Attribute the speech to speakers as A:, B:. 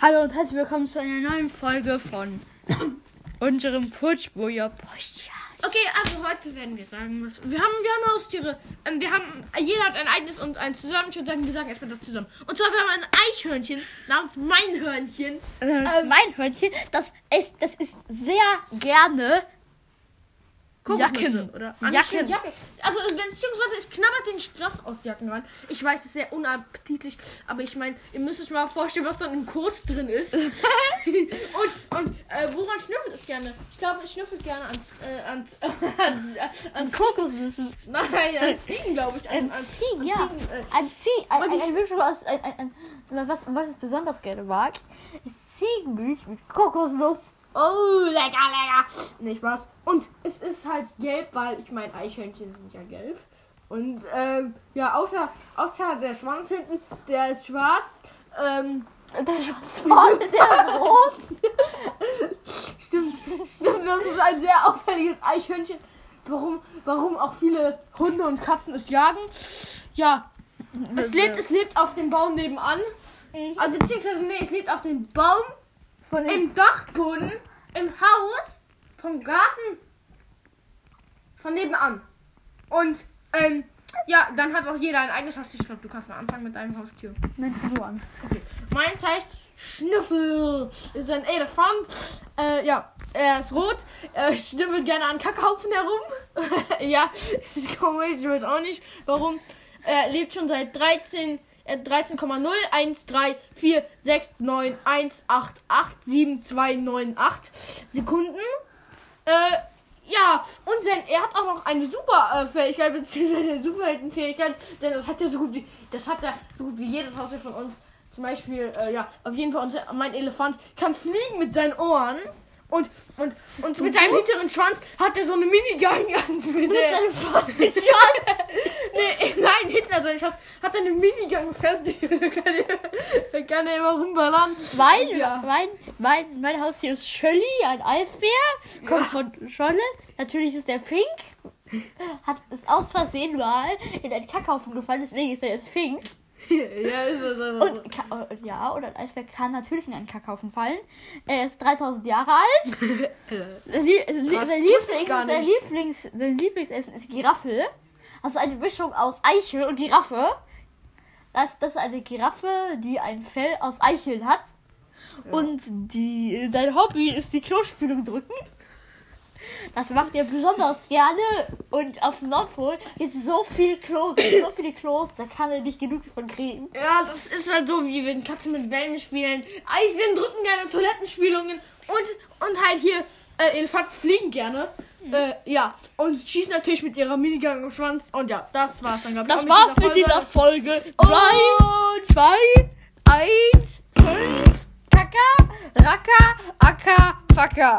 A: Hallo und herzlich willkommen zu einer neuen Folge von unserem Putschboyer Podcast.
B: Okay, also heute werden wir sagen, was. Wir haben, wir haben Haustiere. Ähm, wir haben. Jeder hat ein eigenes und eins zusammen. Ich würde sagen, wir sagen erstmal das zusammen. Und zwar, wir haben ein Eichhörnchen namens Meinhörnchen.
A: Das ist mein Hörnchen, das ist, das ist sehr gerne
B: Kokosnüsse,
A: Jacken.
B: Oder
A: Jacken.
B: Jacke. Also, beziehungsweise, es knabbert den Stoff aus Jacken ran. Ich weiß, es ist sehr unappetitlich, aber ich meine, ihr müsst euch mal vorstellen, was dann im Kot drin ist. und und äh, woran schnüffelt es gerne? Ich glaube, es schnüffelt gerne ans. Äh, ans, ans, ans
A: Kokosnüsse.
B: Nein, an Ziegen, glaube ich. An, an,
A: Ziegen,
B: an
A: ja.
B: Ziegen, äh,
A: Ein Ziegen, ein, ein,
B: ich-
A: ein Mischung aus, ein, ein, ein, was, was ich besonders gerne mag, ist Ziegenmilch mit Kokosnuss.
B: Oh, lecker, lecker. Nee, Spaß. Und es ist halt gelb, weil ich meine, Eichhörnchen sind ja gelb. Und ähm, ja, außer, außer der Schwanz hinten, der ist schwarz. Ähm,
A: Der Schwanz vorne, der ist rot.
B: stimmt, stimmt, das ist ein sehr auffälliges Eichhörnchen. Warum, warum auch viele Hunde und Katzen es jagen. Ja, es lebt, es lebt auf dem Baum nebenan. Also, beziehungsweise, nee, es lebt auf dem Baum
A: Von
B: im Dachboden, im Haus, vom Garten, von nebenan. Und, ähm, ja, dann hat auch jeder ein eigenes Haustier. Ich glaube, du kannst mal anfangen mit deinem Haustier.
A: Nein, du an.
B: Meins heißt Schnüffel. Ist ein Elefant. Äh, ja, er ist rot. Er schnüffelt gerne an Kackhaufen herum. ja, es ist komisch, ich weiß auch nicht warum. Er lebt schon seit 13. äh, 13,01346918872998 Sekunden. Äh, ja, und sein, er hat auch noch eine super äh, Fähigkeit, beziehungsweise eine Superheldenfähigkeit, denn das hat ja so gut wie, das hat ja so gut wie jedes Haustier von uns. Zum Beispiel, äh, ja, auf jeden Fall, unser, mein Elefant kann fliegen mit seinen Ohren und, und, und mit seinem hinteren Schwanz hat er so eine Minigun an. Mit
A: seinem vorderen Schwanz.
B: nee, nein, hinter seinem Schwanz hat er eine Minigun fest. da kann er, er immer rumballern.
A: Mein,
B: Ja.
A: mein, mein, mein Haustier ist Shirley, ein Eisbär. Kommt
B: Ja.
A: von Scholle. Natürlich ist der pink. Hat ist aus Versehen mal in einen Kackhaufen gefallen, deswegen ist er jetzt pink.
B: ja, ist das so.
A: Und, und ja, und ein Eisbär kann natürlich in einen Kackhaufen fallen. Er ist 3000 Jahre alt. Sein, Lieblings, sein. Lieblings, sein Lieblingsessen ist Giraffe. Also eine Mischung aus Eichel und Giraffe. Das, das ist eine Giraffe, die ein Fell aus Eicheln hat. Und die, sein Hobby ist die Klospülung drücken. Das macht er besonders gerne. Und auf dem Nordpol gibt es so viel Klo, so viele Klos, da kann er nicht genug von kriegen.
B: Ja, das ist halt so, wie wenn Katzen mit Wellen spielen. Eisbären drücken gerne Toilettenspielungen und, und halt hier äh, Elefanten fliegen gerne. Äh, ja, und schießen natürlich mit ihrer Minigun im Schwanz. Und ja, das war's dann, glaube ich.
A: Das
B: auch
A: war's mit dieser Folge. Drei,
B: Und
A: zwei, eins, fünf, Kaka, Raka, Akka, Faka.